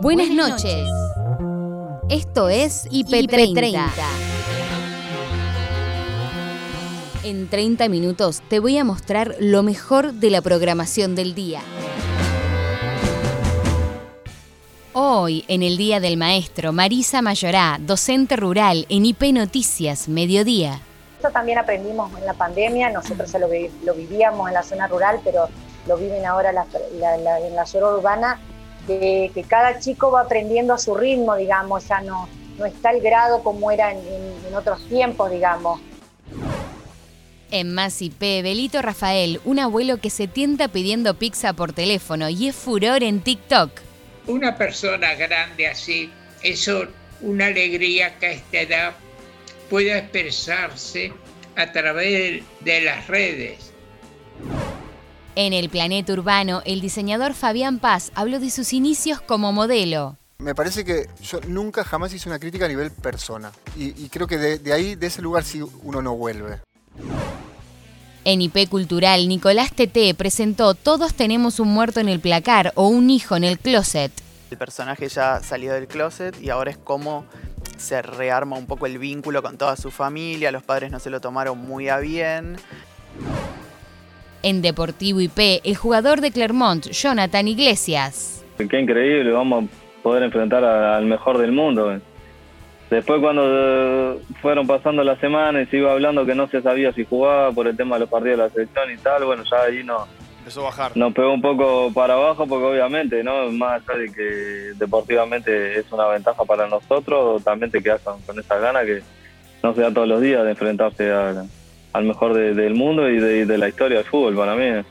Buenas noches. Esto es IP30. En 30 minutos te voy a mostrar lo mejor de la programación del día. Hoy, en el Día del Maestro, Marisa Mayorá, docente rural en IP Noticias, Mediodía. Esto también aprendimos en la pandemia, nosotros ya lo, vivíamos en la zona rural, pero lo viven ahora en la zona urbana, que, cada chico va aprendiendo a su ritmo, digamos, ya no, no está el grado como era en, en otros tiempos, digamos. En Más IP, Belito Rafael, un abuelo que se tienta pidiendo pizza por teléfono y es furor en TikTok una persona grande así, eso, una alegría que a esta edad pueda expresarse a través de las redes. En el planeta urbano, el diseñador Fabián Paz habló de sus inicios como modelo. Me parece que yo nunca jamás hice una crítica a nivel persona. Y, creo que de, de, ahí, de ese lugar, sí uno no vuelve. En IP Cultural, Nicolás Tete presentó Todos tenemos un muerto en el placar o un hijo en el closet. El personaje ya salió del closet y ahora es como se rearma un poco el vínculo con toda su familia, los padres no se lo tomaron muy a bien. En Deportivo IP, el jugador de Clermont, Jonathan Iglesias. Qué increíble, vamos a poder enfrentar al mejor del mundo. Después cuando eh, fueron pasando las semanas y se iba hablando que no se sabía si jugaba por el tema de los partidos de la selección y tal, bueno, ya ahí no... Empezó a bajar. Nos pegó un poco para abajo porque obviamente, ¿no? Más allá de que deportivamente es una ventaja para nosotros, también te quedas con, esa gana que no se da todos los días de enfrentarse al, mejor del mundo y de, de la historia del fútbol para mí.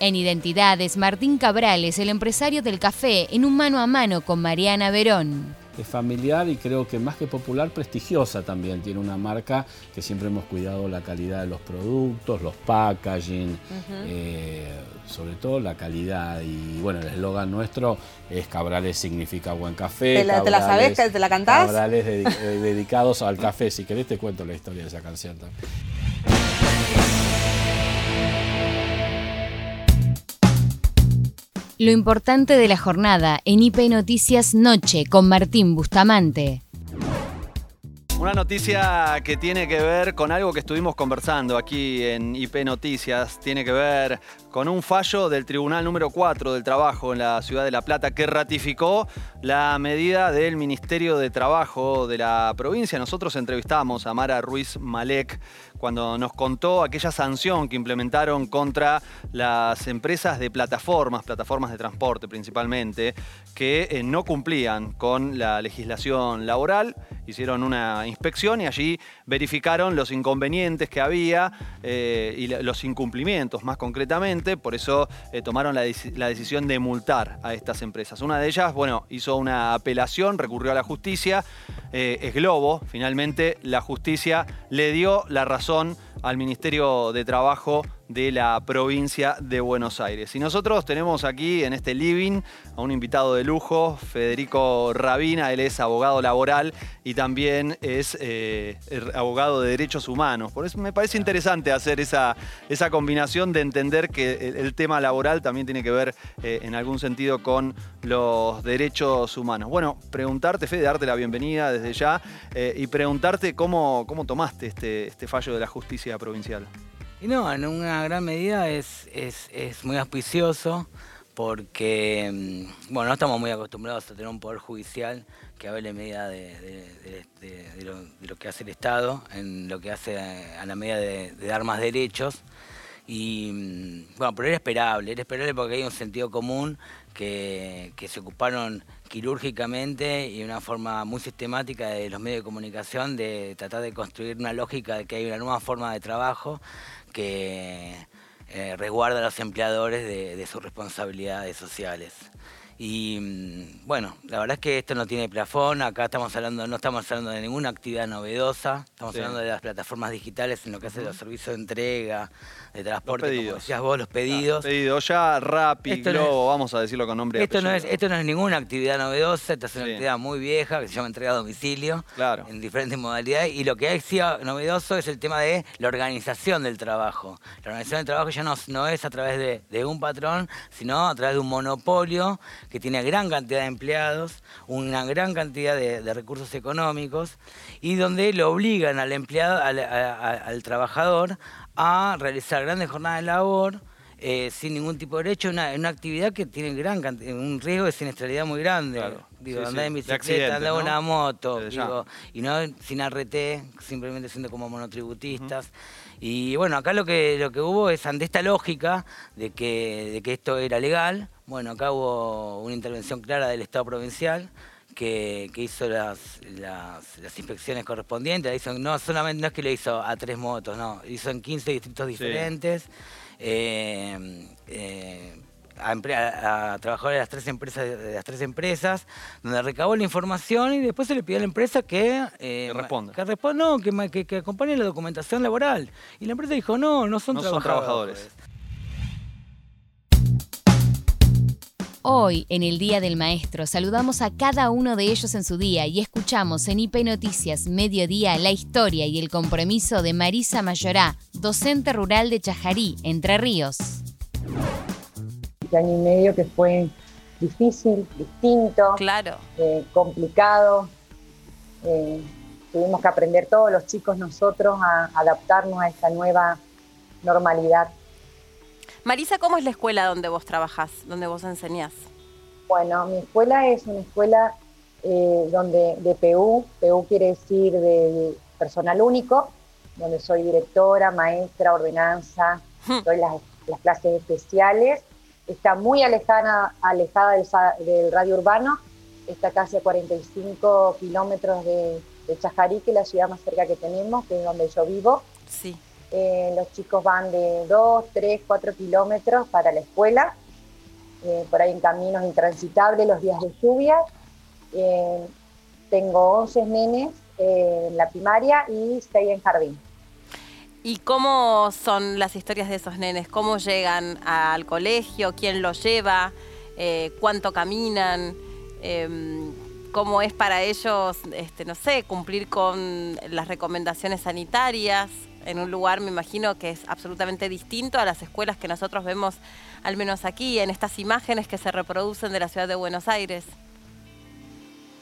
En Identidades, Martín Cabrales, el empresario del café, en un mano a mano con Mariana Verón es familiar y creo que más que popular, prestigiosa también. Tiene una marca que siempre hemos cuidado la calidad de los productos, los packaging, eh, sobre todo la calidad. Y bueno, el eslogan nuestro es Cabrales significa buen café. ¿Te la, sabes? ¿Te la cantás? Cabrales eh, dedicados al café. Si querés te cuento la historia de esa canción también. Lo importante de la jornada en IP Noticias Noche con Martín Bustamante. Una noticia que tiene que ver con algo que estuvimos conversando aquí en IP Noticias, tiene que ver con un fallo del Tribunal número 4 del Trabajo en la ciudad de La Plata que ratificó la medida del Ministerio de Trabajo de la provincia. Nosotros entrevistamos a Mara Ruiz Malek cuando nos contó aquella sanción que implementaron contra las empresas de plataformas, plataformas de transporte principalmente, que eh, no cumplían con la legislación laboral, hicieron una inspección y allí verificaron los inconvenientes que había eh, y los incumplimientos más concretamente, por eso eh, tomaron la, la, decisión de multar a estas empresas. Una de ellas, bueno, hizo una apelación, recurrió a la justicia, es Globo, finalmente la justicia le dio la razón al Ministerio de Trabajo de la provincia de Buenos Aires. Y nosotros tenemos aquí en este living a un invitado de lujo, Federico Rabina, él es abogado laboral y también es eh, er, abogado de derechos humanos. Por eso me parece interesante hacer esa, esa combinación de entender que el, tema laboral también tiene que ver eh, en algún sentido con los derechos humanos. Bueno, preguntarte, Fede, darte la bienvenida desde ya eh, y preguntarte cómo, cómo tomaste este, este fallo de la justicia provincial. Y no, en una gran medida es, es, muy auspicioso porque, mm, bueno, no estamos muy acostumbrados a tener un poder judicial que hable medida de, lo, que hace el Estado, en lo que hace a la medida de, dar más derechos. Y mm, bueno, pero era esperable, era esperable porque hay un sentido común que, que, se ocuparon quirúrgicamente y de una forma muy sistemática de los medios de comunicación de tratar de construir una lógica de que hay una nueva forma de trabajo que eh, resguarda a los empleadores de, sus responsabilidades sociales. Y mm, bueno, la verdad es que esto no tiene plafón, acá estamos hablando, no estamos hablando de ninguna actividad novedosa, estamos hablando de las plataformas digitales en lo que hace los servicios de entrega, de transporte, los como decías vos, los pedidos. pedidos ya, Rappi, Globo, vamos a decirlo con nombre y esto no es Esto no es ninguna actividad novedosa, esta es una actividad muy vieja que se llama entrega a domicilio, claro. en diferentes modalidades, y lo que hay sido novedoso es el tema de la organización del trabajo. La organización del trabajo ya no, no es a través de, de un patrón, sino a través de un monopolio que tiene gran cantidad de empleados, una gran cantidad de, recursos económicos y donde le obligan al empleado, al, trabajador a realizar grandes jornadas de labor. Eh, sin ningún tipo de derecho, una, una actividad que tiene gran un riesgo de siniestralidad muy grande. Digo, andar en bicicleta, andar en una moto, y no sin RT, simplemente siendo como monotributistas. Y bueno, acá lo que, lo que hubo es ante esta lógica de que, de que esto era legal, bueno, acá hubo una intervención clara del Estado provincial que, hizo las, las, inspecciones correspondientes. Hizo, no solamente no es que lo hizo a tres motos, no, hizo en 15 distritos diferentes. Eh, eh, a, trabajadores de las tres empresas de las tres empresas donde recabó la información y después se le pidió a la empresa que eh, que responda. que responda no que, que, acompañe la documentación laboral. Y la empresa dijo no no son, trabajadores. Hoy, en el Día del Maestro, saludamos a cada uno de ellos en su día y escuchamos en IP Noticias Mediodía la historia y el compromiso de Marisa Mayorá, docente rural de Chajarí, Entre Ríos año y medio que fue difícil, distinto, claro. Eh, complicado. Eh, tuvimos que aprender todos los chicos nosotros a adaptarnos a esta nueva normalidad. Marisa, ¿cómo es la escuela donde vos trabajás, donde vos enseñás? Bueno, mi escuela es una escuela eh, donde de PU, PU quiere decir de personal único, donde soy directora, maestra, ordenanza, hmm. doy las, las clases especiales está muy alejada, alejada del, radio urbano, está casi a 45 kilómetros de, de, Chajarí, que es la ciudad más cerca que tenemos, que es donde yo vivo. Sí. Eh, los chicos van de 2, 3, 4 kilómetros para la escuela, eh, por ahí en caminos intransitables los días de lluvia. Eh, tengo 11 nenes en la primaria y 6 en jardín. ¿Y cómo son las historias de esos nenes? ¿Cómo llegan al colegio? ¿Quién los lleva? Eh, ¿Cuánto caminan? Em, ¿Cómo es para ellos, este, no sé, cumplir con las recomendaciones sanitarias en un lugar, me imagino, que es absolutamente distinto a las escuelas que nosotros vemos, al menos aquí, en estas imágenes que se reproducen de la ciudad de Buenos Aires?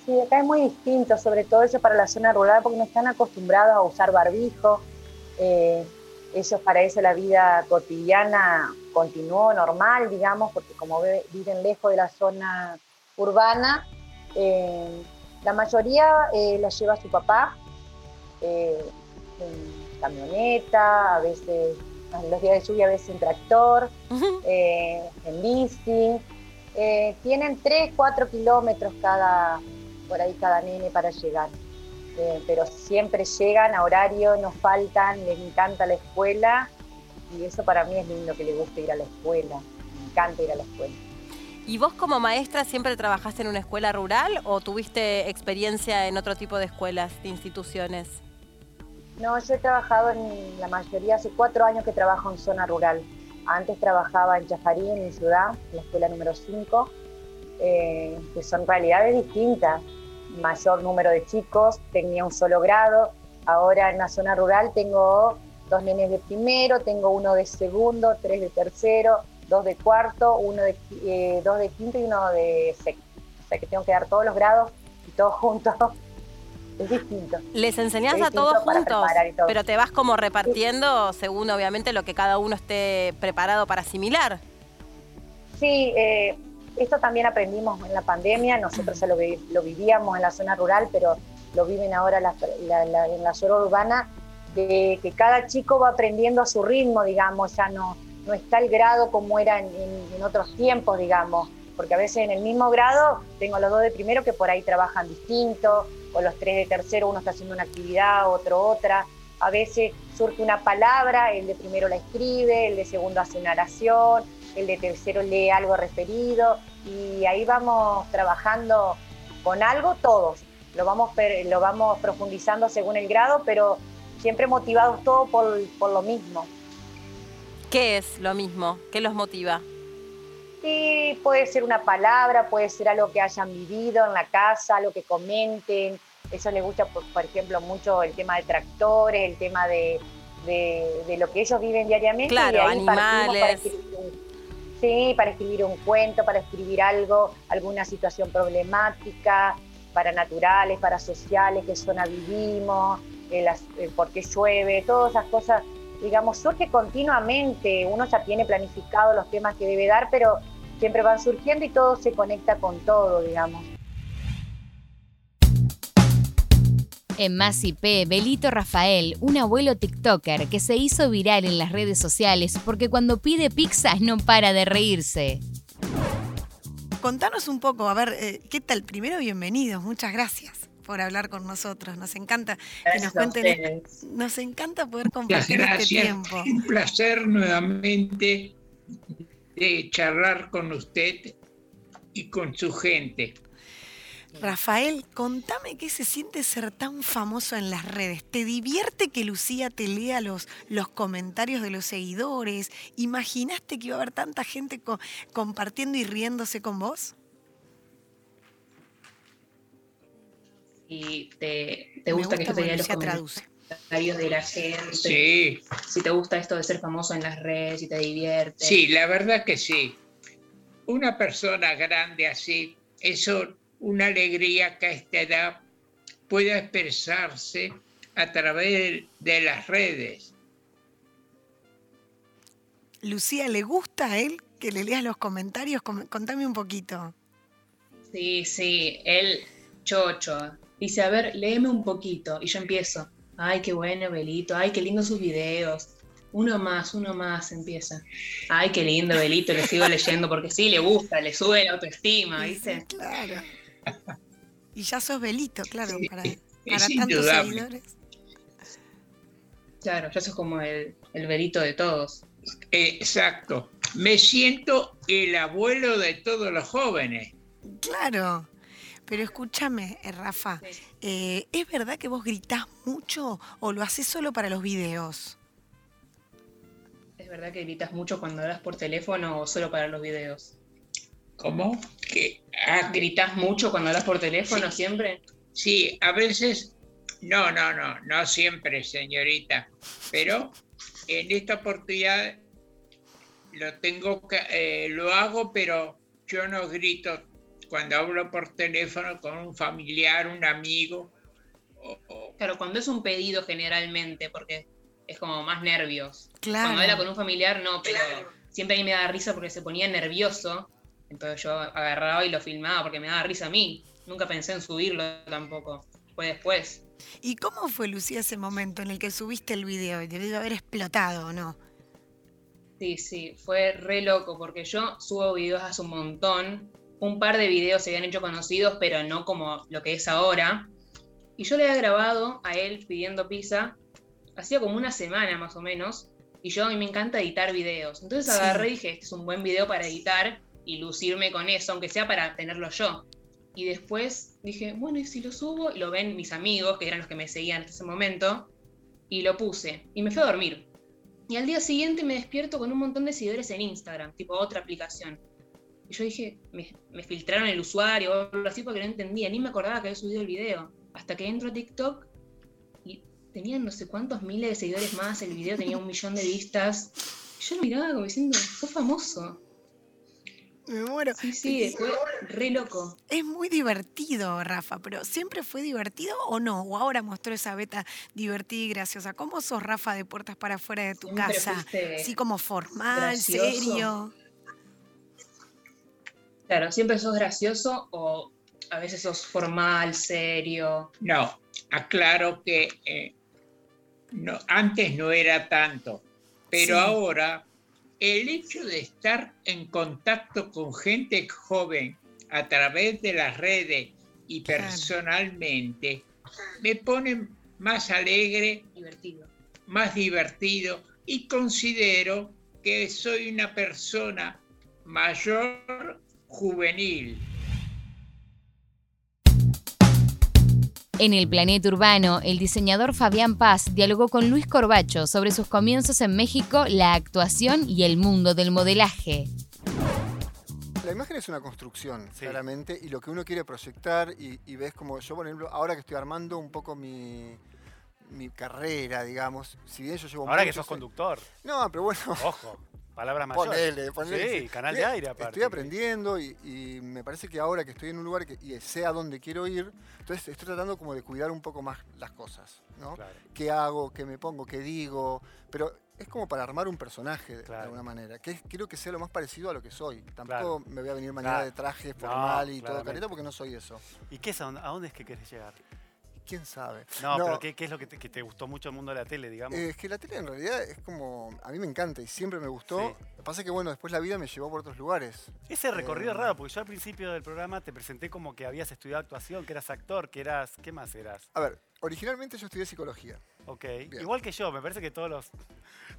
Sí, acá es muy distinto, sobre todo eso para la zona rural, porque no están acostumbrados a usar barbijo eh, ellos para eso la vida cotidiana continuó normal, digamos, porque como viven lejos de la zona urbana, eh, la mayoría eh, la lleva su papá eh, en camioneta, a veces en los días de lluvia, a veces en tractor, en bici. tienen 3, 4 kilómetros cada, por ahí cada nene para llegar. Eh, pero siempre llegan a horario, no faltan, les encanta la escuela y eso para mí es lindo que les guste ir a la escuela, me encanta ir a la escuela. ¿Y vos como maestra siempre trabajaste en una escuela rural o tuviste experiencia en otro tipo de escuelas, de instituciones? No, yo he trabajado en la mayoría, hace cuatro años que trabajo en zona rural. Antes trabajaba en Chajarí, en mi ciudad, en la escuela número 5, eh, que son realidades distintas mayor número de chicos, tenía un solo grado. Ahora en la zona rural tengo dos nenes de primero, tengo uno de segundo, tres de tercero, dos de cuarto, uno de, eh, dos de quinto y uno de sexto. O sea que tengo que dar todos los grados y todos juntos. Es distinto. Les enseñás a todos juntos, pero te vas como repartiendo según obviamente lo que cada uno esté preparado para asimilar. Sí, eh, esto también aprendimos en la pandemia, nosotros ya lo, vivíamos en la zona rural, pero lo viven ahora en la zona urbana, de que cada chico va aprendiendo a su ritmo, digamos, ya no, no está el grado como era en, otros tiempos, digamos, porque a veces en el mismo grado tengo los dos de primero que por ahí trabajan distinto, o los tres de tercero, uno está haciendo una actividad, otro otra. A veces surge una palabra, el de primero la escribe, el de segundo hace una oración, el de tercero lee algo referido y ahí vamos trabajando con algo todos. Lo vamos, lo vamos profundizando según el grado, pero siempre motivados todos por, por lo mismo. ¿Qué es lo mismo? ¿Qué los motiva? Sí, puede ser una palabra, puede ser algo que hayan vivido en la casa, algo que comenten. Eso les gusta, por, ejemplo, mucho el tema de tractores, el tema de, de, lo que ellos viven diariamente. Claro, animales. Sí, para escribir un cuento, para escribir algo, alguna situación problemática, para naturales, para sociales, qué zona vivimos, eh, eh, por qué llueve, todas esas cosas, digamos, surge continuamente, uno ya tiene planificado los temas que debe dar, pero siempre van surgiendo y todo se conecta con todo, digamos. En Más IP, Belito Rafael, un abuelo TikToker que se hizo viral en las redes sociales porque cuando pide pizza no para de reírse. Contanos un poco, a ver, eh, ¿qué tal? Primero, bienvenidos, muchas gracias por hablar con nosotros. Nos encanta que nos cuenten. Nos encanta poder compartir este tiempo. Un placer nuevamente de charlar con usted y con su gente. Rafael, contame qué se siente ser tan famoso en las redes. ¿Te divierte que Lucía te lea los, los comentarios de los seguidores? ¿Imaginaste que iba a haber tanta gente compartiendo y riéndose con vos? Y te, gusta, que yo te lea los comentarios de la gente. Sí. Si te gusta esto de ser famoso en las redes, si te divierte. Sí, la verdad que sí. Una persona grande así, eso una alegría que a esta edad pueda expresarse a través de las redes. Lucía, ¿le gusta a él que le leas los comentarios? Contame un poquito. Sí, sí, él, chocho, dice, a ver, léeme un poquito. Y yo empiezo, ay, qué bueno, Belito, ay, qué lindo sus videos. Uno más, uno más empieza. Ay, qué lindo, Belito, le sigo leyendo porque sí, le gusta, le sube la autoestima, ¿viste? claro. Y ya sos velito, claro, para, tantos seguidores. Claro, ya sos como el, el velito de todos. Exacto. Me siento el abuelo de todos los jóvenes. Claro. Pero escúchame, eh, Rafa, eh, ¿es verdad que vos gritás mucho o lo haces solo para los videos? ¿Es verdad que gritas mucho cuando hablas por teléfono o solo para los videos? ¿Cómo? Que ah, gritas mucho cuando hablas por teléfono siempre. Sí, a veces, no, no, no, no siempre, señorita, pero en esta oportunidad lo tengo que, eh, lo hago, pero yo no grito cuando hablo por teléfono con un familiar, un amigo. Claro, cuando es un pedido generalmente, porque es como más nervios. Claro. Cuando habla con un familiar, no, pero siempre a mí me da risa porque se ponía nervioso entonces yo agarraba y lo filmaba porque me daba risa a mí. Nunca pensé en subirlo tampoco. Fue después. ¿Y cómo fue, Lucía, ese momento en el que subiste el video? Debió haber explotado, ¿o no? Sí, sí, fue re loco porque yo subo videos hace un montón. Un par de videos se habían hecho conocidos, pero no como lo que es ahora. Y yo le había grabado a él pidiendo pizza, hacía como una semana más o menos. Y yo a mí me encanta editar videos. Entonces agarré y dije, este es un buen video para editar y lucirme con eso, aunque sea para tenerlo yo. Y después dije, bueno, ¿y si lo subo? Y lo ven mis amigos, que eran los que me seguían en ese momento, y lo puse. Y me fui a dormir. Y al día siguiente me despierto con un montón de seguidores en Instagram, tipo otra aplicación. Y yo dije, me, filtraron el usuario o algo así porque no entendía, ni me acordaba que había subido el video. Hasta que entro a TikTok y tenían no sé cuántos miles de seguidores más, el video tenía un millón de vistas. Y yo lo miraba como diciendo, sos famoso. Me muero. Sí, sí, fue re loco. Es muy divertido, Rafa, pero ¿siempre fue divertido o no? ¿O ahora mostró esa beta divertida y graciosa? ¿Cómo sos, Rafa, de puertas para afuera de tu casa? ¿Sí como formal, serio? Claro, ¿siempre sos gracioso o a veces sos formal, serio? No, aclaro que eh, no, antes no era tanto, pero ahora el hecho de estar en contacto con gente joven a través de las redes y personalmente me pone más alegre, divertido. más divertido y considero que soy una persona mayor juvenil. En el planeta urbano, el diseñador Fabián Paz dialogó con Luis Corbacho sobre sus comienzos en México, la actuación y el mundo del modelaje. La imagen es una construcción, claramente, y lo que uno quiere proyectar, y, ves como yo, por ejemplo, ahora que estoy armando un poco mi, carrera, digamos, si bien yo llevo... Ahora que sos conductor. No, pero bueno... Ojo. Palabras mayores. Ponele, ponele. Sí, canal de aire aparte. Estoy aprendiendo y, y me parece que ahora que estoy en un lugar que, y sé a dónde quiero ir, entonces estoy tratando como de cuidar un poco más las cosas, ¿no? Claro. ¿Qué hago? ¿Qué me pongo? ¿Qué digo? Pero es como para armar un personaje de, alguna manera, que quiero que sea lo más parecido a lo que soy. Tampoco me voy a venir mañana Claro. de traje No, formal y todo careta porque no soy eso. ¿Y qué es, a dónde es que querés llegar? ¿Quién sabe? No, pero ¿qué, qué es lo que te, que te gustó mucho el mundo de la tele, digamos? Eh, es que la tele en realidad es como. A mí me encanta y siempre me gustó. Sí. Lo que pasa es que, bueno, después la vida me llevó por otros lugares. Ese recorrido Eh, es raro, porque yo al principio del programa te presenté como que habías estudiado actuación, que eras actor, que eras... ¿Qué más eras? A ver, originalmente yo estudié psicología. Ok. Igual que yo, me parece que todos los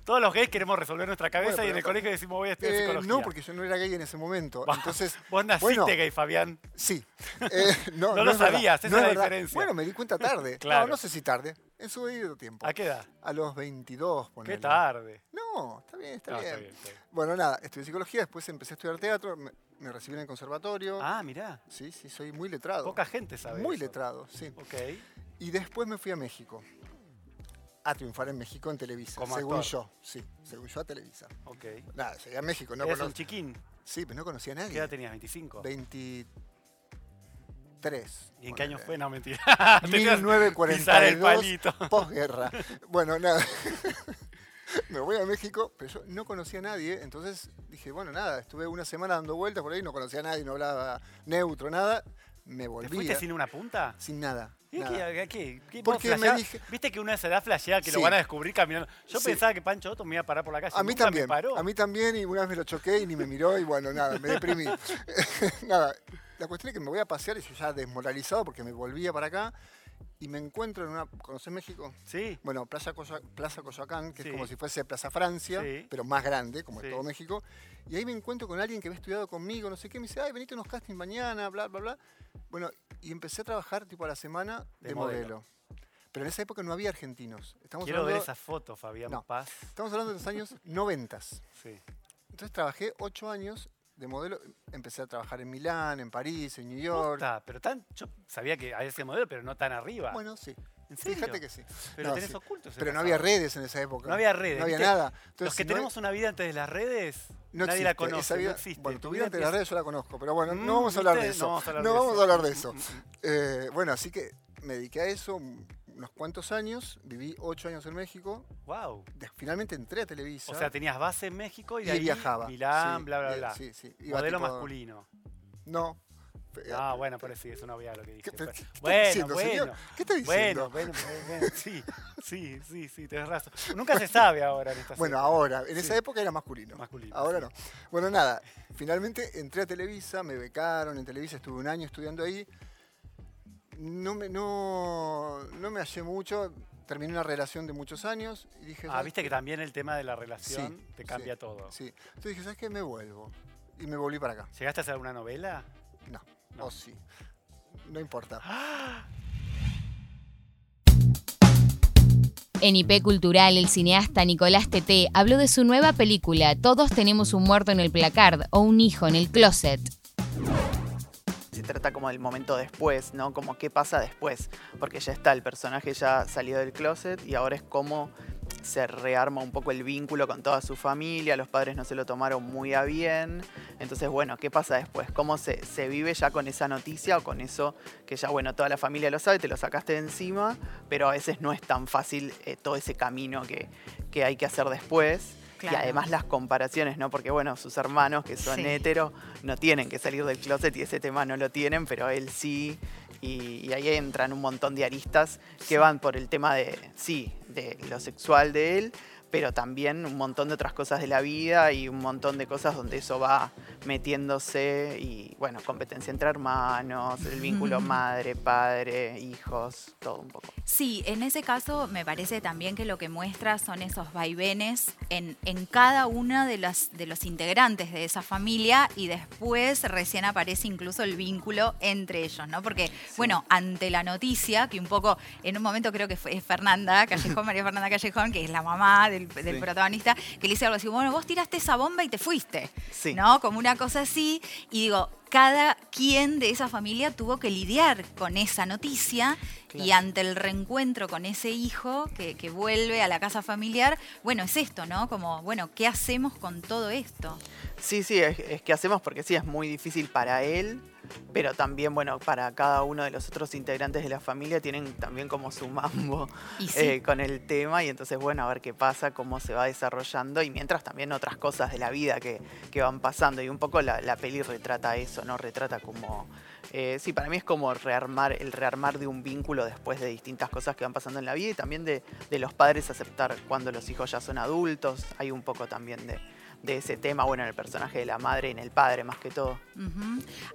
todos los gays queremos resolver nuestra cabeza Bueno, y en el colegio decimos voy a estudiar Eh, psicología. no, porque yo no era gay en ese momento. Entonces, Vos naciste bueno, gay, Fabián. Sí. Eh, no, No lo es verdad, sabías, esa no es la verdad. diferencia. Bueno, me di cuenta tarde. Claro. No, no sé si tarde. En su debido tiempo. ¿A qué edad? A los 22, Qué ponele. tarde. No, está bien, está, bien. está bien, está bien. Bueno, nada, estudié psicología, después empecé a estudiar teatro, me, me recibí en el conservatorio. Ah, mirá. Sí, sí, soy muy letrado. Poca gente sabe Muy eso. letrado, sí. Ok. Y después me fui a México. A triunfar en México en Televisa. Como según actor. yo, sí. Según yo a Televisa. Ok. Nada, llegué a México, no Eres cono- un chiquín. Sí, pero no conocía a nadie. ¿Qué edad tenías? ¿25? 23. ¿Y en qué año fue? No, mentira. Tenías Pisar el 1942, palito. posguerra. Bueno, nada. Me voy a México, pero yo no conocía a nadie, entonces dije, bueno, nada, estuve una semana dando vueltas por ahí, no conocía a nadie, no hablaba neutro, nada. Me volví. ¿Te fuiste sin una punta? Sin nada. ¿Y nada. qué, qué, qué- Porque me dije- Viste que una se da flashea que lo Sí. van a descubrir caminando. Yo Sí. pensaba que Pancho Otto me iba a parar por la calle. A mí nunca también, Me paró. a mí también, y una vez me lo choqué y ni me miró, y bueno, nada, me deprimí. nada, la cuestión es que me voy a pasear y yo ya desmoralizado porque me volvía para acá y me encuentro en una. ¿Conoces México? Sí. Bueno, Plaza, Coya- Plaza Coyoacán, que Sí. es como si fuese Plaza Francia, Sí. pero más grande, como Sí. en todo México. Y ahí me encuentro con alguien que había estudiado conmigo, no sé qué, me dice, ay, venite a unos castings mañana, bla, bla, bla. Bueno, y empecé a trabajar tipo a la semana de, De modelo. modelo. Pero en esa época no había argentinos. Estamos Quiero ver hablando- esa foto, Fabián No. Paz. Estamos hablando de los años 90. Sí. Entonces trabajé ocho años de modelo. Empecé a trabajar en Milán, en París, en New York. Posta, pero tan, yo sabía que había ese modelo, pero no tan arriba. Bueno, sí. ¿En serio? Fíjate que sí. Pero No, tenés sí. oculto Pero no había redes en esa época. No había redes. No había ¿viste? nada. Los que no- tenemos una vida antes de las redes, no nadie la conoce, Esa vida- no existe. Bueno, tu vida antes de las redes yo la conozco, pero bueno, Mm, no vamos a hablar de eso. No vamos a hablar de eso. Mm, mm, Eh, bueno, así que me dediqué a eso unos cuantos años. Viví ocho años en México. Wow. De- finalmente entré a Televisa. O sea, tenías base en México y y de ahí viajaba. Milán, Sí, bla, bla, bla. Sí, sí. Iba Modelo tipo- masculino. No. Ah, bueno, pero sí, es una obviedad lo que dije. ¿Qué te- qué bueno, diciendo, bueno. señor? ¿Qué está diciendo? Bueno, bueno, bueno, bueno, sí, sí, sí, sí, tenés razón. Nunca se sabe ahora en esta Bueno, ahora, en Sí. esa época era masculino. Masculino, Ahora sí. no. Bueno, nada, finalmente entré a Televisa, me becaron en Televisa, estuve un año estudiando ahí. No me, no, no me hallé mucho, terminé una relación de muchos años y dije... Ah, ¿sabes viste qué? que también el tema de la relación Sí, te cambia sí, todo. Sí. Entonces dije, ¿sabes qué? Me vuelvo. Y me volví para acá. ¿Llegaste a hacer alguna novela? No, No. o sí. No importa. En IP Cultural, el cineasta Nicolás Teté habló de su nueva película Todos tenemos un muerto en el placard o un hijo en el closet. Se trata como del momento después, ¿no? Como qué pasa después. Porque ya está, el personaje ya salió del closet y ahora es como se rearma un poco el vínculo con toda su familia, los padres no se lo tomaron muy a bien. Entonces, bueno, ¿qué pasa después? ¿Cómo se, se vive ya con esa noticia o con eso que ya, bueno, toda la familia lo sabe, te lo sacaste de encima, pero a veces no es tan fácil eh, todo ese camino que, que hay que hacer después. Claro. Y además las comparaciones, ¿no? Porque bueno, sus hermanos que son Sí. hetero no tienen que salir del closet y ese tema no lo tienen, pero él sí. Y, y ahí entran un montón de aristas que van por el tema de, sí, de lo sexual de él, pero también un montón de otras cosas de la vida y un montón de cosas donde eso va metiéndose y bueno, competencia entre hermanos, el vínculo madre, padre, hijos, todo un poco. Sí, en ese caso me parece también que lo que muestra son esos vaivenes en, en cada uno de los, de los integrantes de esa familia y después recién aparece incluso el vínculo entre ellos, ¿no? Porque, bueno, ante la noticia, que un poco, en un momento creo que fue Fernanda Callejón, María Fernanda Callejón, que es la mamá del, del Sí. protagonista, que le dice algo así, bueno, vos tiraste esa bomba y te fuiste, Sí. ¿no? Como una cosa así, y digo, cada quien de esa familia tuvo que lidiar con esa noticia y ante el reencuentro con ese hijo que, que vuelve a la casa familiar, bueno, es esto, ¿no? Como, bueno, ¿qué hacemos con todo esto? Sí, sí, es, es que hacemos porque sí, es muy difícil para él, pero también, bueno, para cada uno de los otros integrantes de la familia tienen también como su mambo sí. eh, con el tema y entonces, bueno, a ver qué pasa, cómo se va desarrollando y mientras también otras cosas de la vida que, que van pasando y un poco la, la peli retrata eso, ¿no? Retrata como... eh, sí, para mí es como rearmar, el rearmar de un vínculo después de distintas cosas que van pasando en la vida y también de, de los padres aceptar cuando los hijos ya son adultos. Hay un poco también de, de ese tema, bueno, en el personaje de la madre y en el padre más que todo.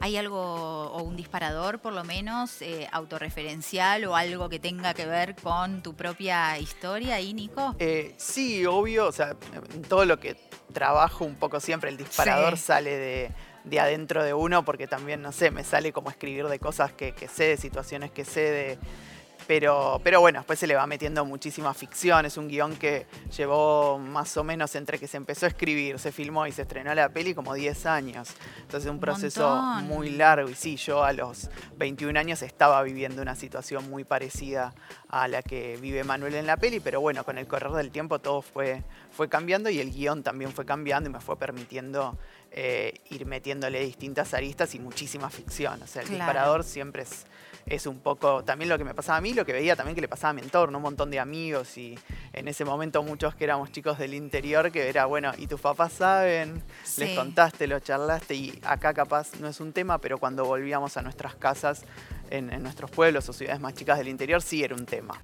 ¿Hay algo o un disparador por lo menos eh, autorreferencial o algo que tenga que ver con tu propia historia ahí, Nico? Eh, sí, obvio, o sea, en todo lo que trabajo un poco siempre, el disparador Sí. sale de, de adentro de uno, porque también, no sé, me sale como escribir de cosas que, que sé, de situaciones que sé, de... Pero, pero bueno, después se le va metiendo muchísima ficción. Es un guion que llevó más o menos entre que se empezó a escribir, se filmó y se estrenó la peli como 10 años. Entonces un proceso muy largo. Y sí, yo a los 21 años estaba viviendo una situación muy parecida a la que vive Manuel en la peli, pero bueno, con el correr del tiempo todo fue, fue cambiando y el guion también fue cambiando y me fue permitiendo eh, ir metiéndole distintas aristas y muchísima ficción. O sea, el Claro. disparador siempre es, es un poco también lo que me pasaba a mí, lo que veía también que le pasaba a mi entorno, un montón de amigos y en ese momento muchos que éramos chicos del interior, que era, bueno, y tus papás saben, les Sí. contaste, lo charlaste y acá capaz no es un tema, pero cuando volvíamos a nuestras casas en, en nuestros pueblos o ciudades más chicas del interior sí era un tema.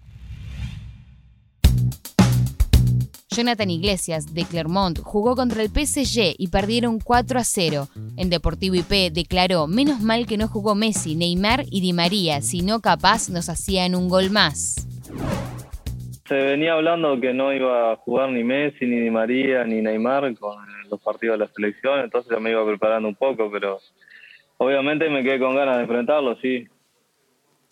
Jonathan Iglesias, de Clermont, jugó contra el PSG y perdieron 4 a 0. En Deportivo IP declaró, menos mal que no jugó Messi, Neymar y Di María, si no capaz nos hacían un gol más. Se venía hablando que no iba a jugar ni Messi, ni Di María, ni Neymar con los partidos de la selección, entonces ya me iba preparando un poco, pero obviamente me quedé con ganas de enfrentarlo, sí.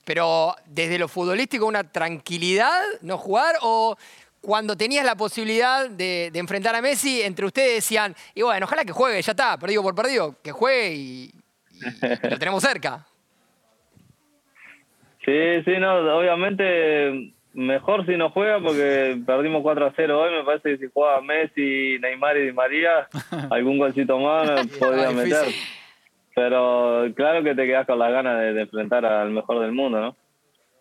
Pero desde lo futbolístico, una tranquilidad no jugar o cuando tenías la posibilidad de, de enfrentar a Messi, entre ustedes decían, y bueno, ojalá que juegue, ya está, perdido por perdido, que juegue y, y lo tenemos cerca. Sí, sí, no, obviamente mejor si no juega porque perdimos 4 a 0 hoy, me parece que si jugaba Messi, Neymar y Di María, algún golcito más podría meter. Pero claro que te quedas con las ganas de, de enfrentar al mejor del mundo, ¿no?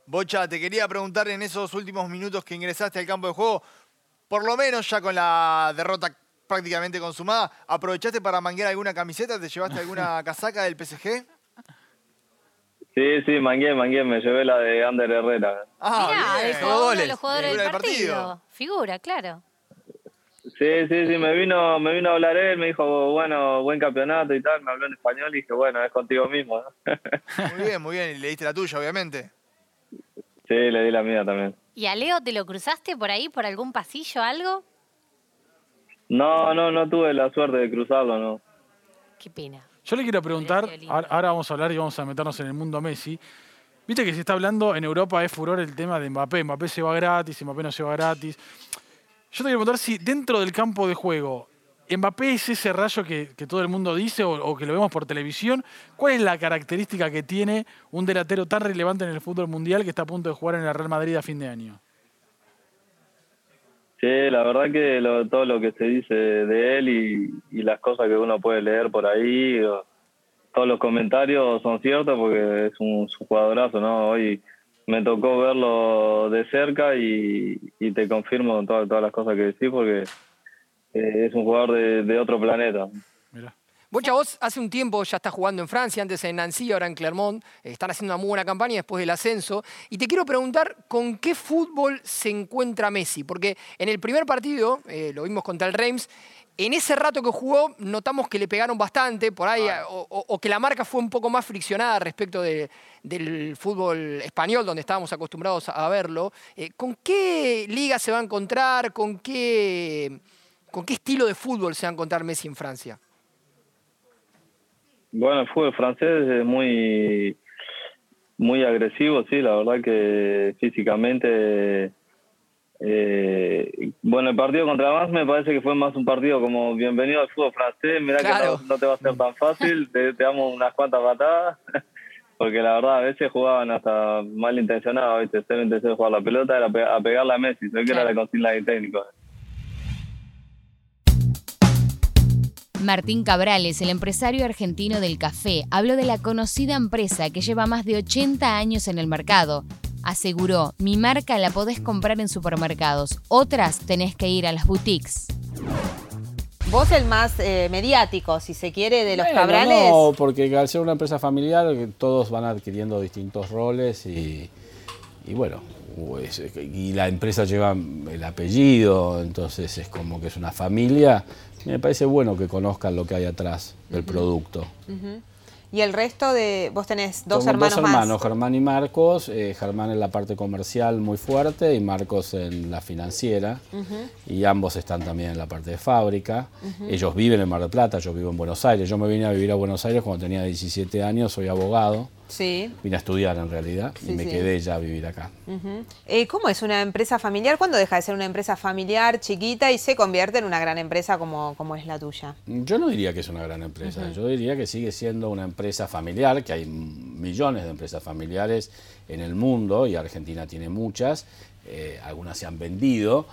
Bocha, te quería preguntar en esos últimos minutos que ingresaste al campo de juego, por lo menos ya con la derrota prácticamente consumada, ¿aprovechaste para manguear alguna camiseta? ¿Te llevaste alguna casaca del PSG? Sí, sí, mangué, mangué, me llevé la de Ander Herrera. Ah, Mirá, bien. uno de los jugadores del partido. partido. Figura, claro. Sí, sí, sí, me vino, me vino a hablar él, me dijo, bueno, buen campeonato y tal, me habló en español y dije, bueno, es contigo mismo, ¿no? Muy bien, muy bien. Y le diste la tuya, obviamente. Sí, le di la mía también. ¿Y a Leo te lo cruzaste por ahí, por algún pasillo, algo? No, no, no tuve la suerte de cruzarlo, no. Qué pena. Yo le quiero preguntar, ahora vamos a hablar y vamos a meternos en el mundo Messi. Viste que se está hablando en Europa es furor el tema de Mbappé. Mbappé se va gratis, Mbappé no se va gratis. Yo te quiero preguntar si dentro del campo de juego, Mbappé es ese rayo que, todo el mundo dice o, que lo vemos por televisión. ¿Cuál es la característica que tiene un delantero tan relevante en el fútbol mundial que está a punto de jugar en el Real Madrid a fin de año? Sí, la verdad que todo lo que se dice de él y, las cosas que uno puede leer por ahí, todos los comentarios son ciertos porque es un, jugadorazo, ¿no? Hoy me tocó verlo de cerca y, te confirmo todas las cosas que decís porque eh, es un jugador de, de otro planeta. Bocha, vos hace un tiempo ya estás jugando en Francia, antes en Nancy, ahora en Clermont. Están haciendo una muy buena campaña después del ascenso. Y te quiero preguntar, ¿con qué fútbol se encuentra Messi? Porque en el primer partido, eh, lo vimos contra el Reims, en ese rato que jugó notamos que le pegaron bastante, por ahí, o, o- o que la marca fue un poco más friccionada respecto de- del fútbol español, donde estábamos acostumbrados a, a verlo. Eh, ¿Con qué liga se va a encontrar? ¿Con qué, ¿Con qué estilo de fútbol se va a encontrar Messi en Francia? Bueno, el fútbol francés es muy, muy agresivo, sí, la verdad que físicamente Eh, bueno, el partido contra Vance me parece que fue más un partido como bienvenido al fútbol francés, mirá que no, no te va a ser tan fácil, te, te damos unas cuantas patadas, porque la verdad a veces jugaban hasta malintencionados, ¿viste? Cero intención de jugar la pelota era a pegarla a Messi, sé que era la consigna del técnico. Martín Cabrales, el empresario argentino del café, habló de la conocida empresa que lleva más de 80 años en el mercado. Aseguró, mi marca la podés comprar en supermercados, otras tenés que ir a las boutiques. Vos el más eh, mediático, si se quiere, de los Bueno, cabrales. No, porque al ser una empresa familiar, todos van adquiriendo distintos roles y, y bueno, pues, y la empresa lleva el apellido, entonces es como que es una familia. Y me parece bueno que conozcan lo que hay atrás del producto. Y el resto de. Vos tenés dos hermanos, dos más. hermanos, Germán y Marcos. eh, Germán en la parte comercial muy fuerte y Marcos en la financiera. Y ambos están también en la parte de fábrica. Ellos viven en Mar del Plata, yo vivo en Buenos Aires. Yo me vine a vivir a Buenos Aires cuando tenía 17 años, soy abogado. Sí. Vine a estudiar en realidad Sí, y me sí. quedé ya a vivir acá. Eh, ¿Cómo es una empresa familiar? ¿Cuándo deja de ser una empresa familiar chiquita y se convierte en una gran empresa como, como es la tuya? Yo no diría que es una gran empresa, yo diría que sigue siendo una empresa familiar, que hay millones de empresas familiares en el mundo y Argentina tiene muchas, eh, algunas se han vendido,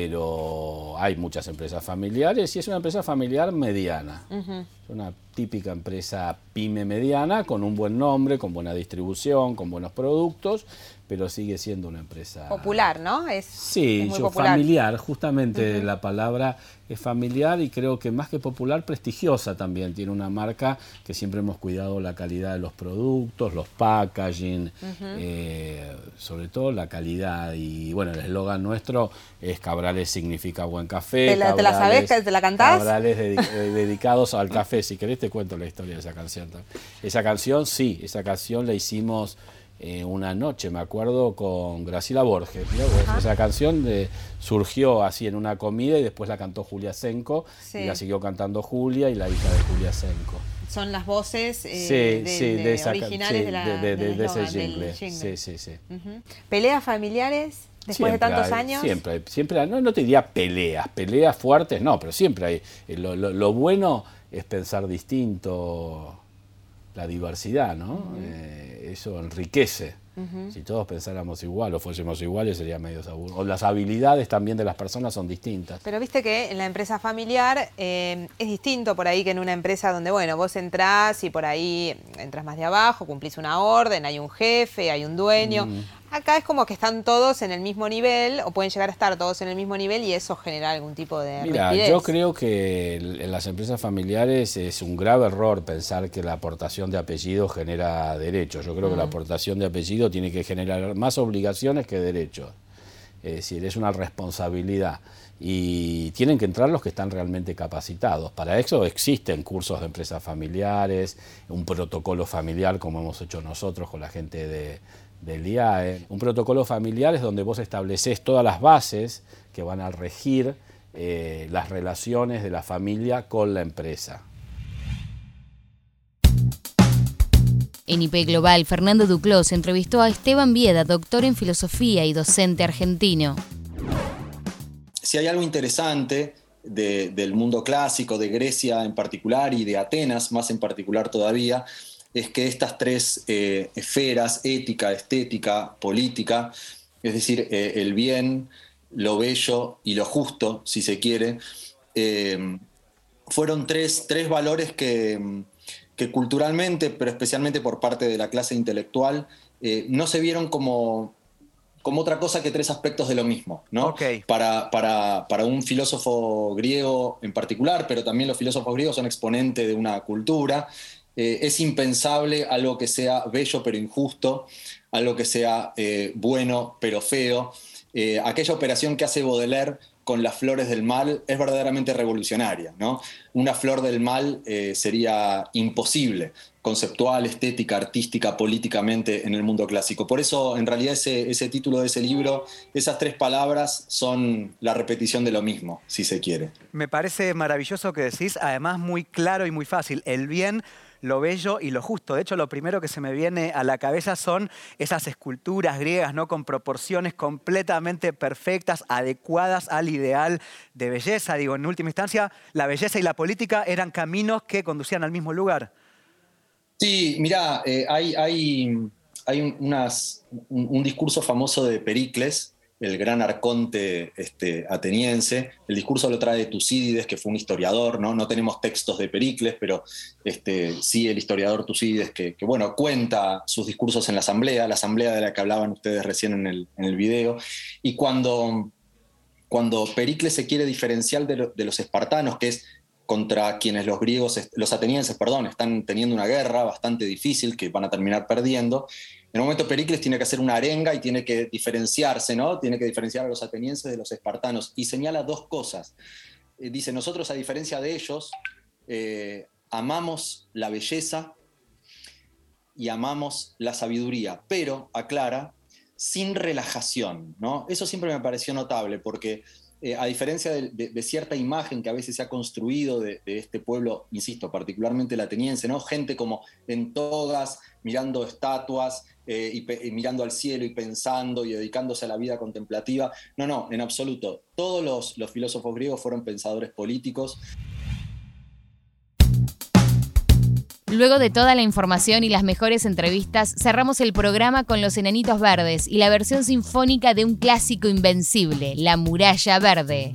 pero hay muchas empresas familiares y es una empresa familiar mediana. Es una típica empresa pyme mediana con un buen nombre, con buena distribución, con buenos productos, pero sigue siendo una empresa Popular, ¿no? Es, Sí, es muy yo popular. familiar, justamente la palabra es familiar y creo que más que popular, prestigiosa también. Tiene una marca que siempre hemos cuidado la calidad de los productos, los packaging, eh, sobre todo la calidad. Y bueno, el eslogan nuestro es Cabrales significa buen café. ¿Te la- te la sabés? Cabrales- ¿Te la cantás? Cabrales eh, dedicados al café. Si querés te cuento la historia de esa canción. Esa canción, sí, esa canción la hicimos eh, una noche, me acuerdo, con Graciela Borges. Esa canción de- surgió así en una comida y después la cantó Julia Senco Sí. y la siguió cantando Julia y la hija de Julia Senco. Son las voces sí, de, originales de, ese jingle. Sí, sí, sí. ¿Peleas familiares después de tantos hay, años? Siempre, siempre no, no te diría peleas, peleas fuertes, no, pero siempre hay. Eh, Lo, lo- lo bueno es pensar distinto la diversidad, ¿no? Eh, eso enriquece. Si todos pensáramos igual o fuésemos iguales sería medio aburrido. O las habilidades también de las personas son distintas. Pero viste que en la empresa familiar eh, es distinto por ahí que en una empresa donde, bueno, vos entrás y por ahí entras más de abajo, cumplís una orden, hay un jefe, hay un dueño. Acá es como que están todos en el mismo nivel o pueden llegar a estar todos en el mismo nivel y eso genera algún tipo de Mira, rigidez. yo creo que en las empresas familiares es un grave error pensar que la aportación de apellido genera derechos. Yo creo que la Mm. aportación de apellido tiene que generar más obligaciones que derechos. Es decir, es una responsabilidad. Y tienen que entrar los que están realmente capacitados. Para eso existen cursos de empresas familiares, un protocolo familiar como hemos hecho nosotros con la gente de, del IAE. Un protocolo familiar es donde vos estableces todas las bases que van a regir eh, las relaciones de la familia con la empresa. En IP Global, Fernando Duclos entrevistó a Esteban Vieda, doctor en filosofía y docente argentino. si hay algo interesante de- del mundo clásico, de Grecia en particular y de Atenas más en particular todavía, es que estas tres eh, esferas, ética, estética, política, es decir, eh, el bien, lo bello y lo justo, si se quiere, eh, fueron tres, tres valores que, que culturalmente, pero especialmente por parte de la clase intelectual, no se vieron como, como otra cosa que tres aspectos de lo mismo. ¿no? Para, para- para un filósofo griego en particular, pero también los filósofos griegos son exponentes de una cultura, eh, es impensable algo que sea bello pero injusto, algo que sea eh, bueno pero feo. Eh, aquella operación que hace Baudelaire con las flores del mal es verdaderamente revolucionaria. ¿no? Una flor del mal sería imposible conceptual, estética, artística, políticamente en el mundo clásico. Por eso, en realidad, ese, ese título de ese libro, esas tres palabras son la repetición de lo mismo, si se quiere. Me parece maravilloso que decís, además muy claro y muy fácil. El bien lo bello y lo justo. De hecho, lo primero que se me viene a la cabeza son esas esculturas griegas, ¿no? Con proporciones completamente perfectas, adecuadas al ideal de belleza. Digo, en última instancia, la belleza y la política eran caminos que conducían al mismo lugar. Sí, mira, eh, hay, hay, hay un discurso famoso de Pericles, el gran arconte este, ateniense. El discurso lo trae Tucídides, que fue un historiador, ¿no? No tenemos textos de Pericles, pero este, sí el historiador Tucídides, que, bueno, cuenta sus discursos en la asamblea, la asamblea de la que hablaban ustedes recién en el, en el video. Y cuando, cuando Pericles se quiere diferenciar de los espartanos, que es contra quienes los griegos, los atenienses, perdón, están teniendo una guerra bastante difícil que van a terminar perdiendo. En un momento Pericles tiene que hacer una arenga y tiene que diferenciarse, ¿no? Tiene que diferenciar a los atenienses de los espartanos y señala dos cosas. Eh, dice, nosotros a diferencia de ellos, eh, amamos la belleza y amamos la sabiduría, pero, aclara, sin relajación, ¿no? Eso siempre me pareció notable porque eh, a diferencia de, cierta imagen que a veces se ha construido de, este pueblo, insisto, particularmente el ateniense, ¿no? Gente como en togas, mirando estatuas eh, y, mirando al cielo y pensando y dedicándose a la vida contemplativa. No, no, en absoluto. Todos los filósofos griegos fueron pensadores políticos. Luego de toda la información y las mejores entrevistas, cerramos el programa con Los Enanitos Verdes y la versión sinfónica de un clásico invencible, La Muralla Verde.